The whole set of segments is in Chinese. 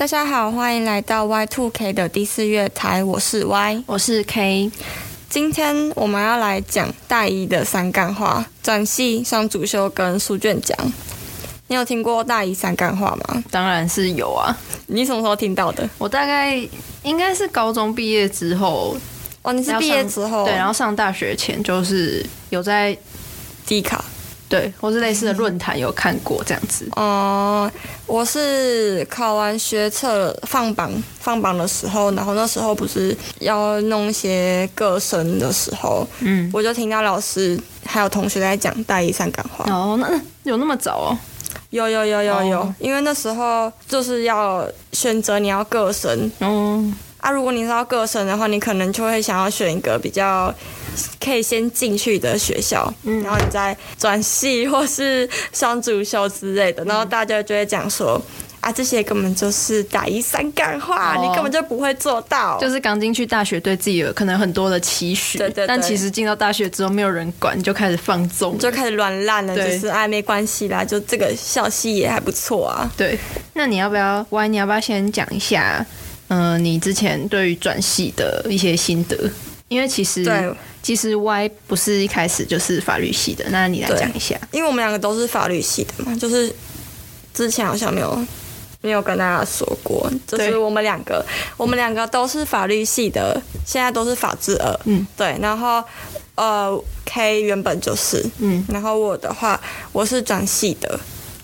大家好，欢迎来到 Y Two K 的第四月台，我是 Y，我是 K。今天我们要来讲大一的三干话：转系、上主修跟书卷奖。你有听过大一三干话吗？当然是有啊。你什么时候听到的？我大概应该是高中毕业之后。哦，你是毕业之后？对，然后上大学前就是有在低卡。对，或是类似的论坛有看过这样子。哦、嗯，我是考完学测放榜放榜的时候，然后那时候不是要弄一些个申的时候，嗯，我就听到老师还有同学在讲大一上干话。哦，那有那么早哦？有有有有有，哦、因为那时候就是要选择你要个申。哦。啊，如果你是要各省的话，你可能就会想要选一个比较可以先进去的学校，嗯，然后你再转系或是双主修之类的，然后大家就会讲说，啊，这些根本就是打一三干话，哦，你根本就不会做到。就是刚进去大学，对自己有可能很多的期许，对对对，但其实进到大学之后，没有人管，你就开始放纵，就开始软烂了，就是哎，没关系啦，就这个校系也还不错啊。对，那你要不要，Y，你要不要先讲一下？嗯、呃，你之前对于转系的一些心得，因为其实对其实 Y 不是一开始就是法律系的，那你来讲一下。因为我们两个都是法律系的嘛，就是之前好像没有没有跟大家说过，就是我们两个我们两个都是法律系的，现在都是法制二，嗯，对。然后呃，K 原本就是，嗯，然后我的话我是转系的，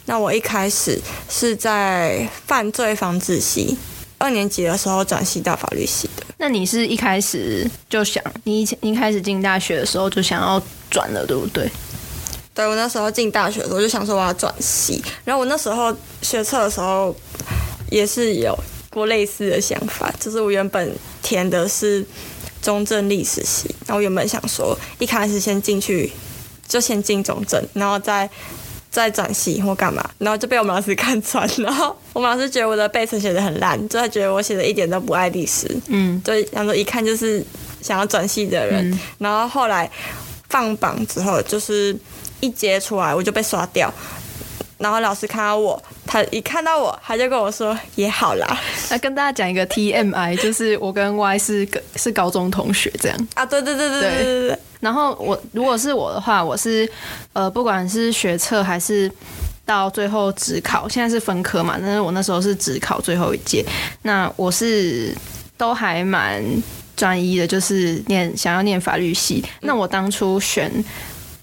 那我一开始是在犯罪防治系。二年级的时候转系到法律系的。那你是一开始就想，你以前一开始进大学的时候就想要转了，对不对？对，我那时候进大学的时候就想说我要转系，然后我那时候学测的时候也是有过类似的想法，就是我原本填的是中正历史系，然后我原本想说一开始先进去就先进中正，然后再。在转系或干嘛，然后就被我们老师看穿，然后我们老师觉得我的背词写的很烂，就他觉得我写的一点都不爱历史，嗯，就想说一看就是想要转系的人，嗯、然后后来放榜之后，就是一接出来我就被刷掉，然后老师看到我，他一看到我，他就跟我说也好啦。那跟大家讲一个 TMI，就是我跟 Y 是是高中同学这样。啊，对对对对对对。对，然后我如果是我的话，我是呃，不管是学测还是到最后职考，现在是分科嘛，但是我那时候是职考最后一届，那我是都还蛮专一的，就是念想要念法律系。那我当初选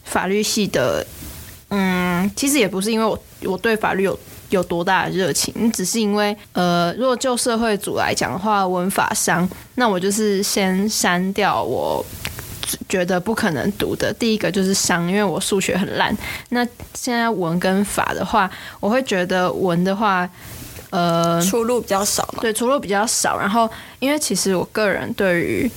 法律系的，嗯，其实也不是因为我我对法律有有多大的热情，只是因为呃，如果就社会组来讲的话，文法商，那我就是先删掉我。觉得不可能读的第一个就是商，因为我数学很烂。那现在文跟法的话，我会觉得文的话，呃，出路比较少嘛。对，出路比较少。然后，因为其实我个人对于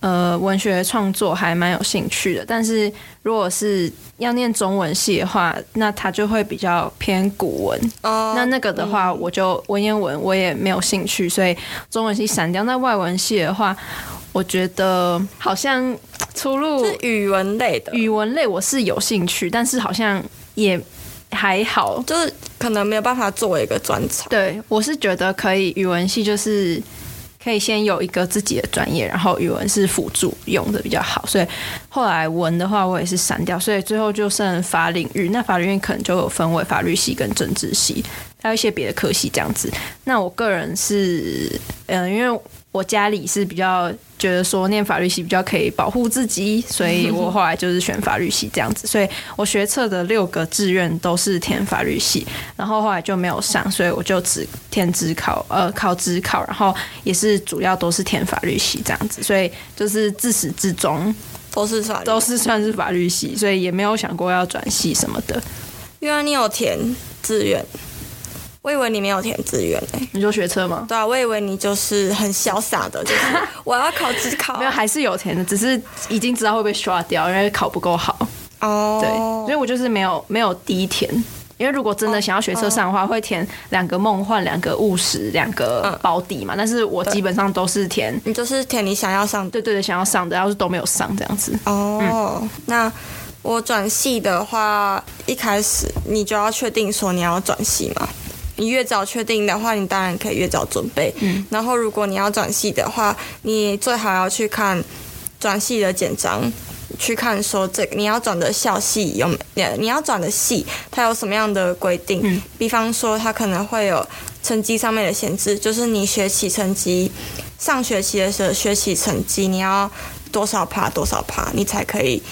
呃文学创作还蛮有兴趣的，但是如果是要念中文系的话，那它就会比较偏古文。哦。那那个的话，我就文言文我也没有兴趣，所以中文系删掉。那外文系的话，我觉得好像。出路是语文类的，语文类我是有兴趣，但是好像也还好，就是可能没有办法作为一个专长。对，我是觉得可以，语文系就是可以先有一个自己的专业，然后语文是辅助用的比较好。所以后来文的话，我也是删掉，所以最后就剩法领域。那法领域可能就有分为法律系跟政治系，还有一些别的科系这样子。那我个人是，嗯、因为我家里是比较。觉得说念法律系比较可以保护自己，所以我后来就是选法律系这样子。所以我学测的六个志愿都是填法律系，然后后来就没有上，所以我就只填指考，呃，考指考，然后也是主要都是填法律系这样子。所以就是自始至终都是算，都是算是法律系，所以也没有想过要转系什么的。因为你有填志愿。我以为你没有填志愿诶，你就学车吗？对啊，我以为你就是很潇洒的，就是 我要考职考，没有，还是有填的，只是已经知道会被刷掉，因为考不够好。哦，对，所以我就是没有没有第一填，因为如果真的想要学车上的话，哦、会填两个梦幻，两个务实，两个保底嘛。但是我基本上都是填，你就是填你想要上的，对对对，想要上的，要是都没有上这样子。哦，嗯、那我转系的话，一开始你就要确定说你要转系吗？你越早确定的话，你当然可以越早准备。嗯，然后如果你要转系的话，你最好要去看转系的简章，去看说这个你要转的校系有你你要转的系它有什么样的规定。嗯，比方说它可能会有成绩上面的限制，就是你学期成绩上学期的时候学期成绩你要多少趴多少趴，你才可以。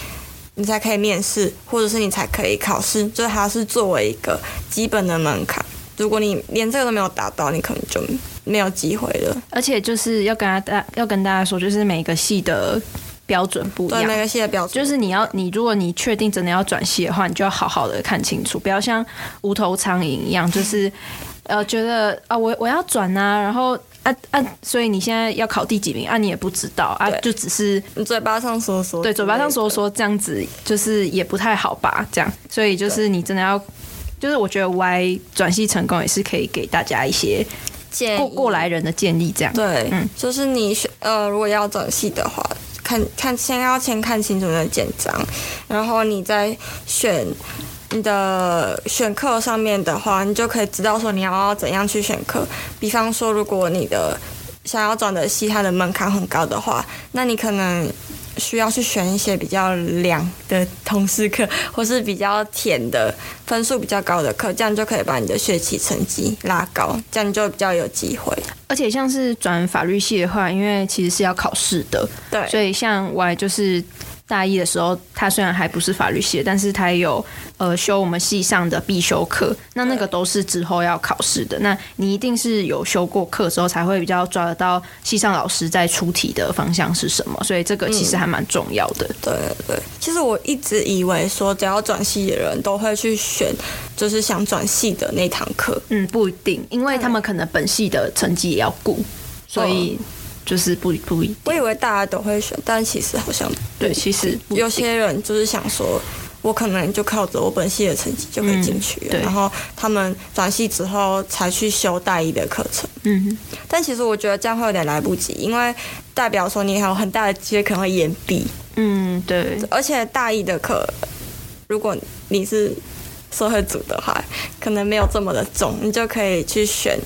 你才可以面试，或者是你才可以考试，就是它是作为一个基本的门槛。如果你连这个都没有达到，你可能就没有机会了。而且就是要跟大家要跟大家说，就是每个系的标准不一样。对，每个系的标准就是你要你如果你确定真的要转系的话，你就要好好的看清楚，不要像无头苍蝇一样，就是 呃觉得啊我我要转啊，然后。啊啊！所以你现在要考第几名啊？你也不知道啊，就只是你嘴巴上说说，对，嘴巴上说说这样子，就是也不太好吧？这样，所以就是你真的要，就是我觉得 Y 转系成功也是可以给大家一些建议，过过来人的建议，这样对，嗯，就是你选呃，如果要转系的话，看看先要先看清楚那简章，然后你再选。你的选课上面的话，你就可以知道说你要怎样去选课。比方说，如果你的想要转的系它的门槛很高的话，那你可能需要去选一些比较凉的通识课，或是比较甜的分数比较高的课，这样就可以把你的学期成绩拉高，这样就比较有机会。而且像是转法律系的话，因为其实是要考试的，对，所以像我就是。大一的时候，他虽然还不是法律系，但是他有呃修我们系上的必修课，那那个都是之后要考试的。那你一定是有修过课之后，才会比较抓得到系上老师在出题的方向是什么。所以这个其实还蛮重要的。嗯、对对，其实我一直以为说，只要转系的人都会去选，就是想转系的那堂课。嗯，不一定，因为他们可能本系的成绩也要顾，所以。就是不不一，我以为大家都会选，但其实好像对，其实有些人就是想说，我可能就靠着我本系的成绩就可以进去，嗯，然后他们转系之后才去修大一的课程。嗯哼，但其实我觉得这样会有点来不及，因为代表说你还有很大的机会可能会延毕。嗯，对，而且大一的课，如果你是社会组的话，可能没有这么的重，你就可以去选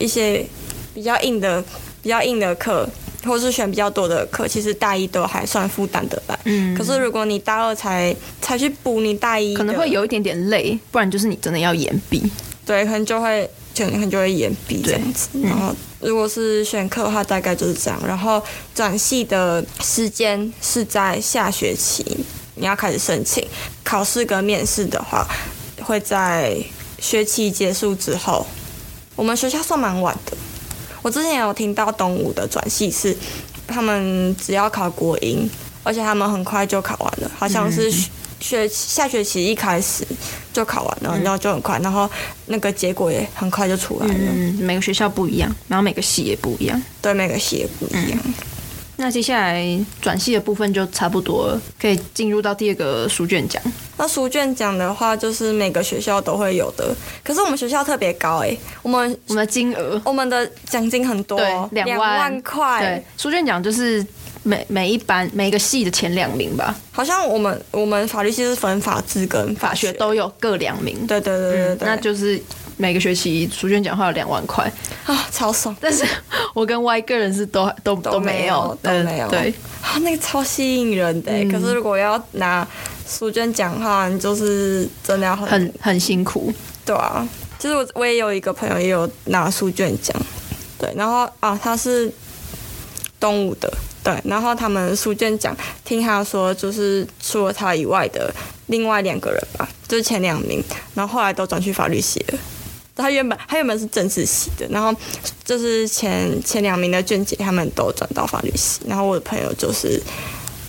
一些比较硬的。比较硬的课，或是选比较多的课，其实大一都还算负担得来。嗯，可是如果你大二才才去补你大一，可能会有一点点累，不然就是你真的要延毕。对，可能就会就可能就会延毕这样子。然后如果是选课的话，大概就是这样。然后转系的时间是在下学期，你要开始申请。考试跟面试的话，会在学期结束之后。我们学校算蛮晚的。我之前有听到东吴的转系是，他们只要考国英，而且他们很快就考完了，好像是学下学期一开始就考完了，然后就很快，然后那个结果也很快就出来了。嗯，每个学校不一样，然后每个系也不一样。对，每个系也不一样。那接下来转系的部分就差不多了，可以进入到第二个书卷奖。那书卷奖的话，就是每个学校都会有的。可是我们学校特别高哎、欸，我们我们的金额，我们的奖金很多，两万，两万块。对，书卷奖就是每每一班每一个系的前两名吧。好像我们我们法律系是分法制跟法学都有各两名。对对对对对，嗯，那就是。每个学期书卷奖会有两万块啊，超爽！但是我跟 Y 个人是都都都没有都没有对啊，那个超吸引人的、嗯。可是如果要拿书卷奖的话，你就是真的要很很很辛苦。对啊，其实我我也有一个朋友也有拿书卷奖，对，然后啊他是东吴的，对，然后他们书卷奖听他说就是除了他以外的另外两个人吧。就是前两名，然后后来都转去法律系了。他原本他原本是政治系的，然后就是前前两名的卷姐他们都转到法律系。然后我的朋友就是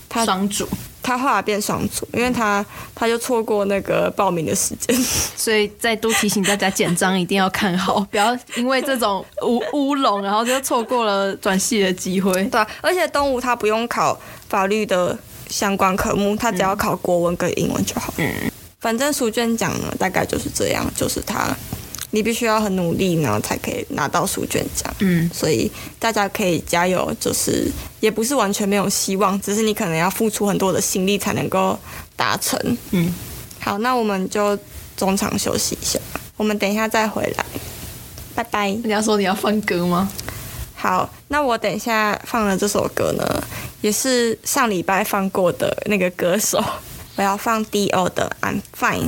他双主，他后来变双主，因为他他就错过那个报名的时间。所以再多提醒大家，简章一定要看好，不要因为这种乌乌龙，然后就错过了转系的机会。对啊，而且东吴他不用考法律的相关科目，他只要考国文跟英文就好。嗯。反正书卷奖呢，大概就是这样，就是他，你必须要很努力然后，才可以拿到书卷奖。嗯，所以大家可以加油，就是也不是完全没有希望，只是你可能要付出很多的心力才能够达成。嗯，好，那我们就中场休息一下，我们等一下再回来。拜拜。你要说你要放歌吗？好，那我等一下放的这首歌呢，也是上礼拜放过的那个歌手，我要放 D.O 的《I'm Fine》。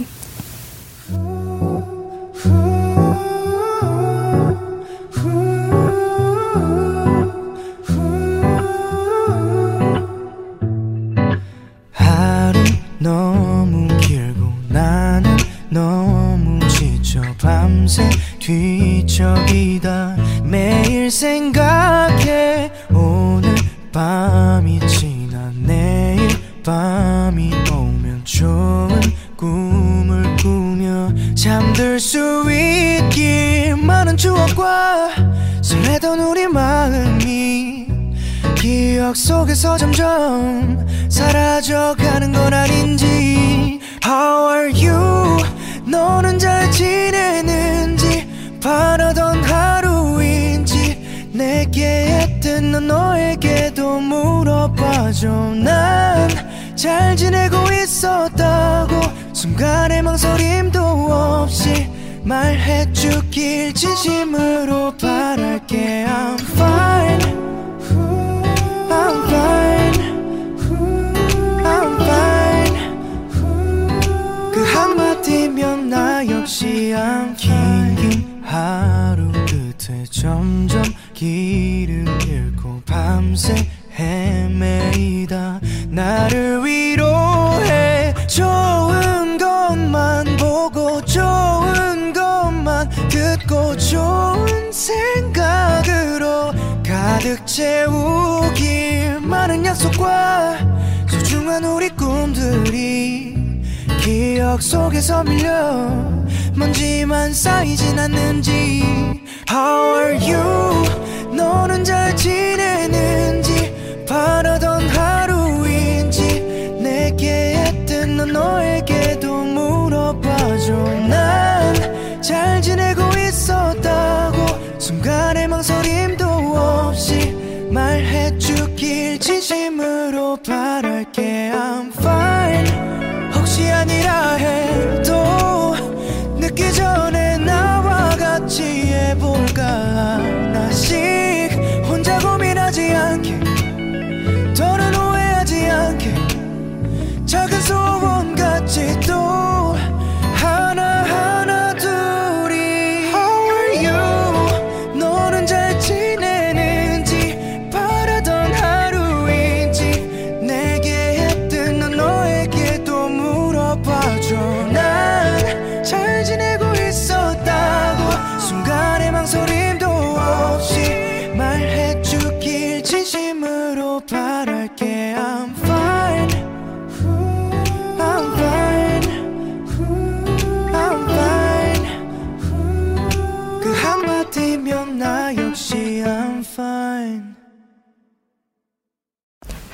너무 길고 나는 너무 지쳐 밤새 뒤척이다. 매일 생각해. 오늘 밤이 지나 내일 밤이 오면 좋은 꿈을 꾸며 잠들 수 있길 많은 추억과 설레던 우리 마음이 기억 속에서 점점 사라져가는 건 아닌지. How are you? 너는 잘 지내는지? 바라던 하루인지? 내게 했던 너 너에게도 물어봐줘. 난 잘 지내고 있었다고 순간의 망설임도 없이 말해주길 진심으로 바랄게. I'm fine. 같지 않긴 긴 하루 끝에 점점 길을 잃고 밤새 헤매이다. 나를 위로해 좋은 것만 보고 좋은 것만 듣고 좋은 생각으로 가득 채우길 많은 약속과 소중한 우리 꿈들이 기억 속에서 밀려 먼지만 쌓이진 않는지. How are you? 너는 잘 지내는지. 바라던 하루인지. 내게 했던 넌 너에게도 물어봐줘. 난 잘 지내고 있었다고. 순간의 망설임도 없이 말해주길 진심으로 바라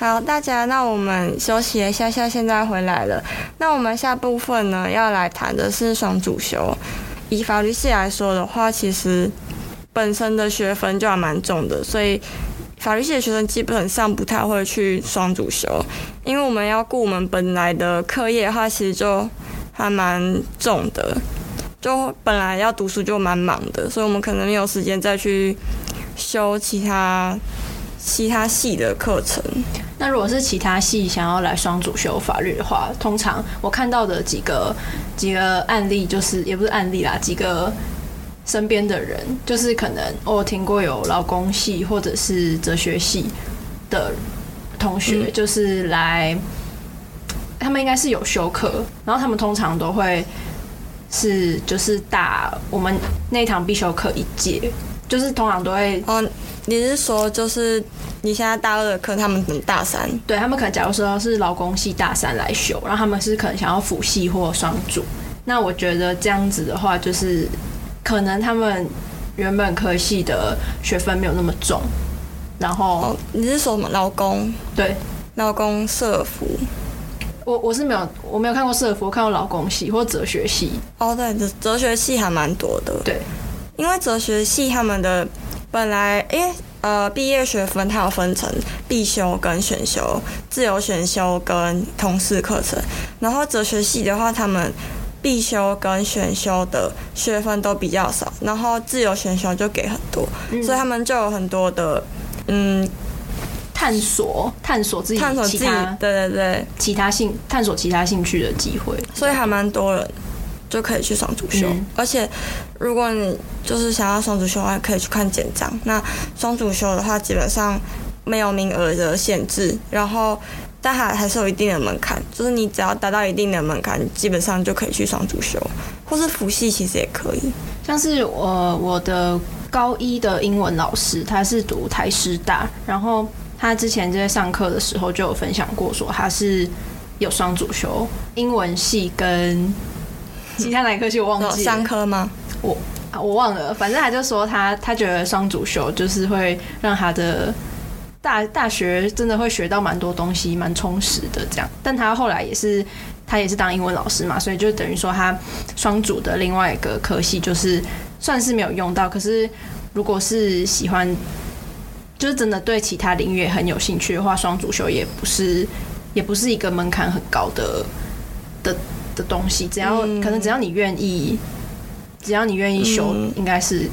好，大家，那我们休息一下下，现在回来了。那我们下部分呢，要来谈的是双主修。以法律系来说的话，其实本身的学分就还蛮重的，所以法律系的学生基本上不太会去双主修，因为我们要顾我们本来的课业的话，其实就还蛮重的，就本来要读书就蛮忙的，所以我们可能没有时间再去修其他其他系的课程。那如果是其他系想要来双主修法律的话，通常我看到的几个几个案例，就是也不是案例啦，几个身边的人，就是可能我听过有劳工系或者是哲学系的同学，就是来，他们应该是有修课，然后他们通常都会是就是打我们那一堂必修课一届，就是通常都会哦，你是说就是。你现在大二的课，他们等大三，对他们可能，假如说是劳工系大三来修，然后他们是可能想要辅系或双主。那我觉得这样子的话，就是可能他们原本科系的学分没有那么重。然后、哦、你是说什么劳工？对，劳工社服。我我是没有，我没有看过社服，我看过劳工系或哲学系。哦，对，哲哲学系还蛮多的。对，因为哲学系他们的本来，因为。呃，毕业学分它有分成必修跟选修，自由选修跟通识课程。然后哲学系的话，他们必修跟选修的学分都比较少，然后自由选修就给很多，嗯、所以他们就有很多的嗯探索探索自己探索自己对对对其他兴探索其他兴趣的机会，所以还蛮多人就可以去双主修，嗯、而且如果你就是想要双主修的话，可以去看简章。那双主修的话，基本上没有名额的限制，然后。但还还是有一定的门槛，就是你只要达到一定的门槛，基本上就可以去双主修，或是辅系其实也可以。像是我我的高一的英文老师，他是读台师大，然后他之前在上课的时候就有分享过，说他是有双主修英文系跟 其他哪科系我忘记了，三科吗？我啊我忘了，反正他就说他他觉得双主修就是会让他的。大大学真的会学到蛮多东西，蛮充实的这样。但他后来也是，他也是当英文老师嘛，所以就等于说他双主的另外一个科系就是算是没有用到。可是如果是喜欢，就是真的对其他领域也很有兴趣的话，双主修也不是也不是一个门槛很高的的的东西。只要、嗯、可能只要你愿意，只要你愿意修，嗯、应该是。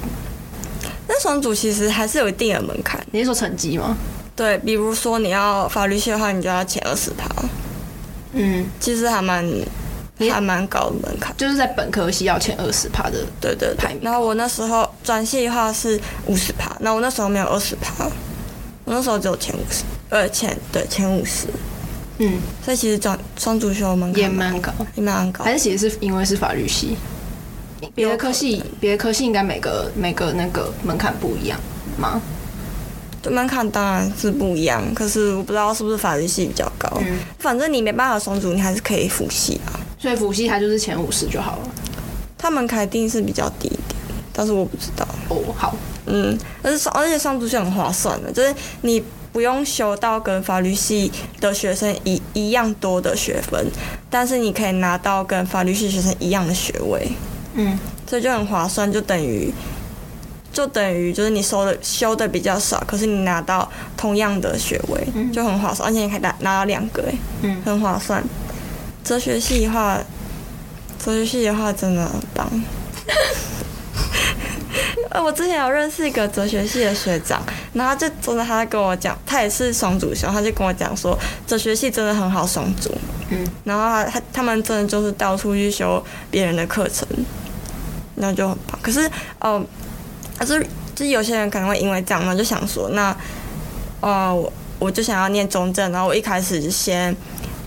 那双主其实还是有一定的门槛。你是说成绩吗？对，比如说你要法律系的话，你就要前二十趴。嗯，其实还蛮还蛮高的门槛，就是在本科系要前二十趴的。对对对。然后我那时候转系的话是五十趴，那我那时候没有二十趴，我那时候只有前五十，呃，前对前五十。嗯，所以其实转双主修门槛也蛮高，也蛮高。还是其实是因为是法律系，别的科系别的科系应该每个每个那个门槛不一样吗？就，门槛当然是不一样，可是我不知道是不是法律系比较高。嗯，反正你没办法双主，你还是可以辅系啊。所以辅系它就是前五十就好了。他门槛定是比较低一点，但是我不知道。哦，好，嗯，而且而且双主是很划算的，就是你不用修到跟法律系的学生一一样多的学分，但是你可以拿到跟法律系学生一样的学位。嗯，所以就很划算，就等于。就等于就是你收的修的比较少，可是你拿到同样的学位，嗯、就很划算，而且你可以拿拿到两个，哎，嗯，很划算。哲学系的话，哲学系的话真的很棒。呃，我之前有认识一个哲学系的学长，然后就真的他在跟我讲，他也是双主修，他就跟我讲说，哲学系真的很好双主，嗯，然后他他他们真的就是到处去修别人的课程，那就很棒。可是，哦、呃。可是，就是有些人可能会因为这样嘛，就想说，那，呃，我我就想要念中正，然后我一开始就先，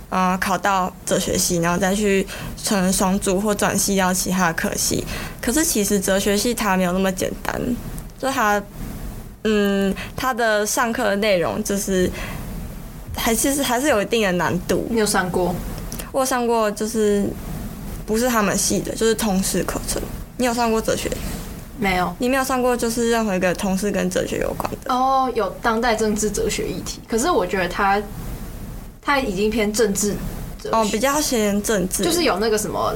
呃，考到哲学系，然后再去成双主或转系到其他的科系。可是其实哲学系它没有那么简单，就它，嗯，它的上课的内容就是，还其实还是有一定的难度。你有上过？我有上过，就是不是他们系的，就是通识课程。你有上过哲学？没有，你没有上过，就是任何一个通识跟哲学有关的哦。有当代政治哲学议题，可是我觉得他他已经偏政治哦，比较偏政治，就是有那个什么，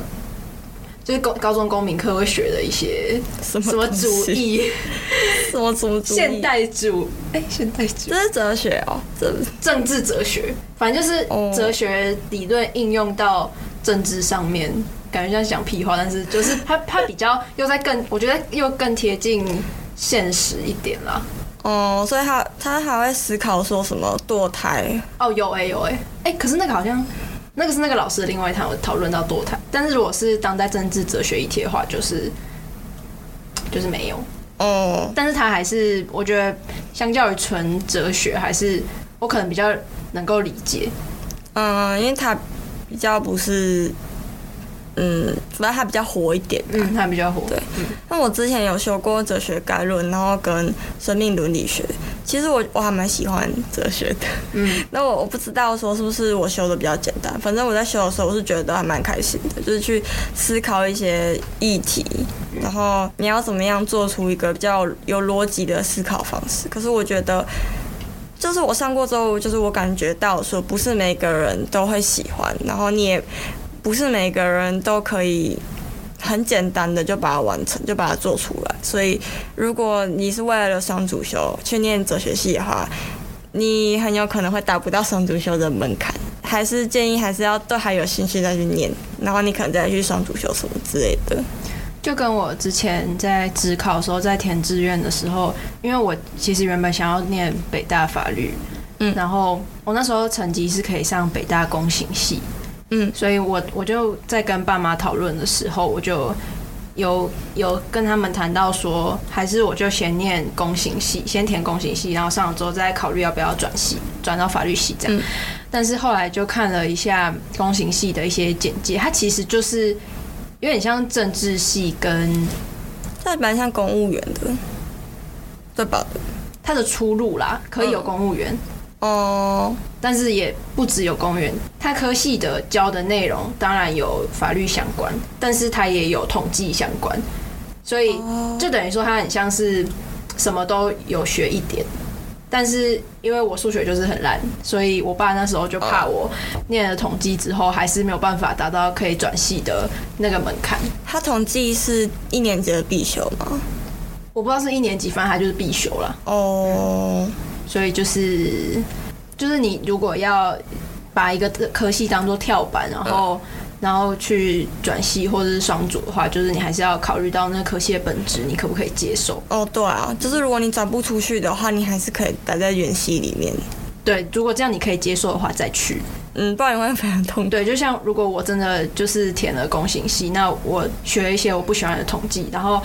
就是高高中公民课会学的一些什么什么主义，什么主义，现代主哎，现代主，这是哲学哦，政政治哲学，反正就是哲学理论应用到政治上面。感觉像讲屁话，但是就是它它比较又在更，我觉得又更贴近现实一点啦。哦，所以他他还会思考说什么堕胎？哦，有哎、欸、有哎、欸、哎、欸，可是那个好像那个是那个老师的另外一堂讨论到堕胎，但是如果是当代政治哲学议题的话，就是就是没有哦。但是他还是我觉得相较于纯哲学，还是我可能比较能够理解。嗯，因为他比较不是。嗯，主要它比较活一点。嗯，它比较活。对，那、嗯、我之前有修过哲学概论，然后跟生命伦理学。其实我我还蛮喜欢哲学的。嗯，那我我不知道说是不是我修的比较简单，反正我在修的时候，我是觉得还蛮开心的，就是去思考一些议题，然后你要怎么样做出一个比较有逻辑的思考方式。可是我觉得，就是我上过之后，就是我感觉到说，不是每个人都会喜欢，然后你也。不是每个人都可以很简单的就把它完成，就把它做出来。所以，如果你是为了双主修去念哲学系的话，你很有可能会达不到双主修的门槛。还是建议还是要都还有兴趣再去念。然后你可能再去双主修什么之类的。就跟我之前在职考的时候，在填志愿的时候，因为我其实原本想要念北大法律，嗯，然后我那时候成绩是可以上北大公行系，嗯，所以我我就在跟爸妈讨论的时候，我就有有跟他们谈到说，还是我就先念公行系，先填公行系，然后上了之后再考虑要不要转系，转到法律系这样。嗯，但是后来就看了一下公行系的一些简介，它其实就是。有点像政治系跟，这蛮像公务员的，对吧？它的出路啦，可以有公务员哦，嗯、但是也不只有公务员。他科系的教的内容当然有法律相关，但是他也有统计相关，所以就等于说他很像是什么都有学一点。但是因为我数学就是很烂，所以我爸那时候就怕我念了统计之后还是没有办法达到可以转系的那个门槛。他统计是一年级的必修吗？我不知道是一年级，反正他就是必修了。哦、嗯，所以就是就是你如果要把一个科系当做跳板，然后。然后去转系或者是双主的话，就是你还是要考虑到那个科系的本质，你可不可以接受？哦，对啊，就是如果你转不出去的话，你还是可以待在原系里面。对，如果这样你可以接受的话，再去。嗯，不然你会非常痛苦。对，就像如果我真的就是填了工行系，那我学一些我不喜欢的统计，然后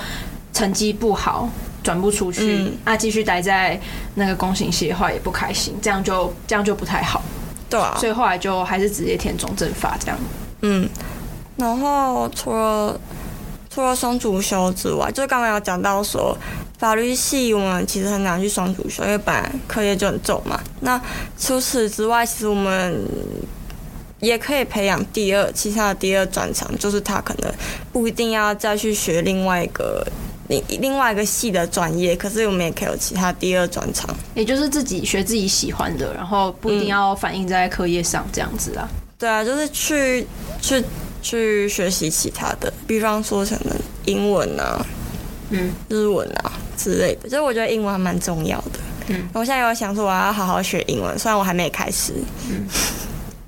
成绩不好，转不出去，嗯、啊，继续待在那个工行系的话也不开心，这样就这样就不太好。对啊，所以后来就还是直接填中正法这样。嗯，然后除了除了双主修之外，就刚刚有讲到说法律系我们其实很难去双主修，因为本来课业就很重嘛。那除此之外，其实我们也可以培养第二其他的第二专长，就是他可能不一定要再去学另外一个另另外一个系的专业，可是我们也可以有其他第二专长，也就是自己学自己喜欢的，然后不一定要反映在课业上这样子啊。对啊，就是去去去学习其他的，比方说什么英文啊，嗯，日文啊之类的。就是我觉得英文还蛮重要的。嗯，我现在有想说我要好好学英文，虽然我还没开始。嗯，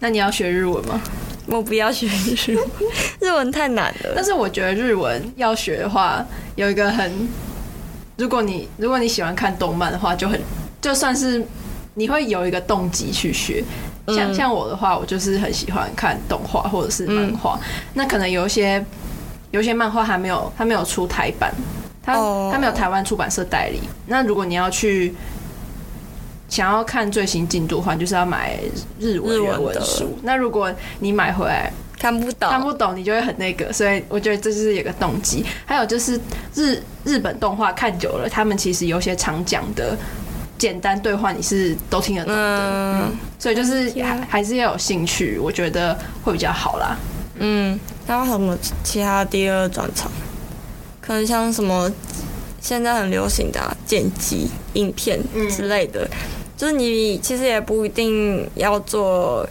那你要学日文吗？我不要学日文，日文太难了。但是我觉得日文要学的话，有一个很，如果你如果你喜欢看动漫的话，就很就算是你会有一个动机去学。像像我的话，我就是很喜欢看动画或者是漫画。嗯、那可能有一些有一些漫画还没有，它没有出台版，它它没有台湾出版社代理。那如果你要去想要看最新进度的话，就是要买日文原文书。那如果你买回来看不懂，看不懂，你就会很那个。所以我觉得这就是有个动机。还有就是日日本动画看久了，他们其实有些常讲的。简单对话你是都听得懂的，所以就是还还是要有兴趣，我觉得会比较好啦。嗯，还有什么其他第二专场？可能像什么现在很流行的、啊、剪辑影片之类的，嗯、就是你其实也不一定要做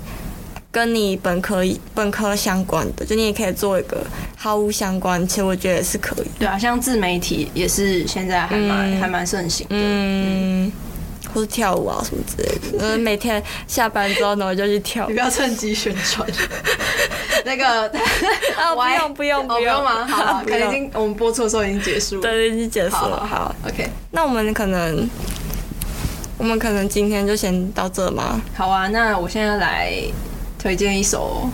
跟你本科本科相关的，就你也可以做一个毫无相关，其实我觉得也是可以。对啊，像自媒体也是现在还蛮、嗯、还蛮盛行的。嗯。嗯或是跳舞啊什么之类的，嗯，每天下班之后呢，我就去跳。你不要趁机宣传。那个啊，不用不用不用吗？好，可能已经我们播出的时候已经结束了。对，已经结束了。好，OK。那我们可能，我们可能今天就先到这吗？好啊，那我现在来推荐一首，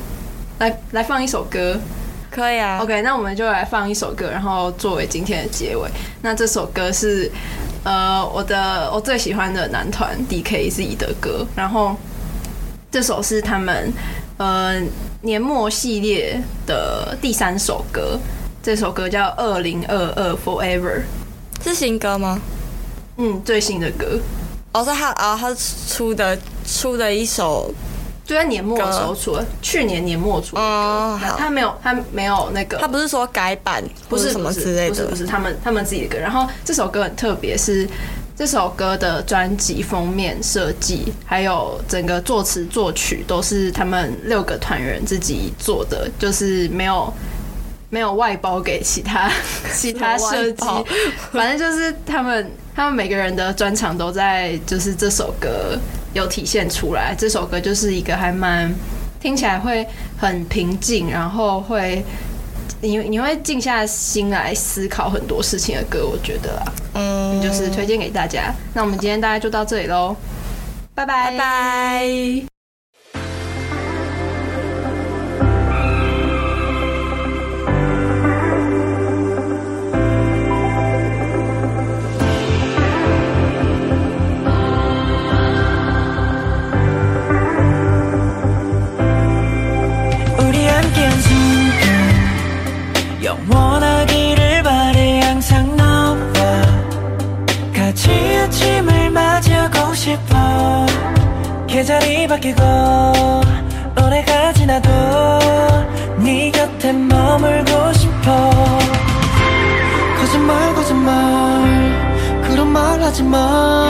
来来放一首歌，可以啊。OK，那我们就来放一首歌，然后作为今天的结尾。那这首歌是。呃，我的我最喜欢的男团 DKZ 的歌，然后这首是他们呃年末系列的第三首歌，这首歌叫《二零二二 Forever》，是新歌吗？嗯，最新的歌。哦，是他啊，他出的出的一首。就在年末的时候出的，去年年末出的歌，他没有，他没有那个，他不是说改版，不是什么之类的，不是不是他们他们自己的歌。然后这首歌很特别，是这首歌的专辑封面设计，还有整个作词作曲都是他们六个团员自己做的，就是没有没有外包给其他 其他设计，反正就是他们他们每个人的专长都在，就是这首歌有体现出来。这首歌就是一个还蛮听起来会很平静，然后会你你会静下心来思考很多事情的歌，我觉得啦，嗯，就是推荐给大家。那我们今天大概就到这里喽，拜拜拜。 계절이 바뀌고 오래가 지나도 네 곁에 머물고 싶어. 거짓말 거짓말. 그런 말 하지 마.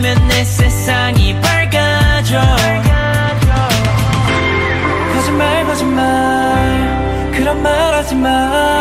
웃으면 내 세상이 밝아져. 거짓말 거짓말. 그런 말 하지마.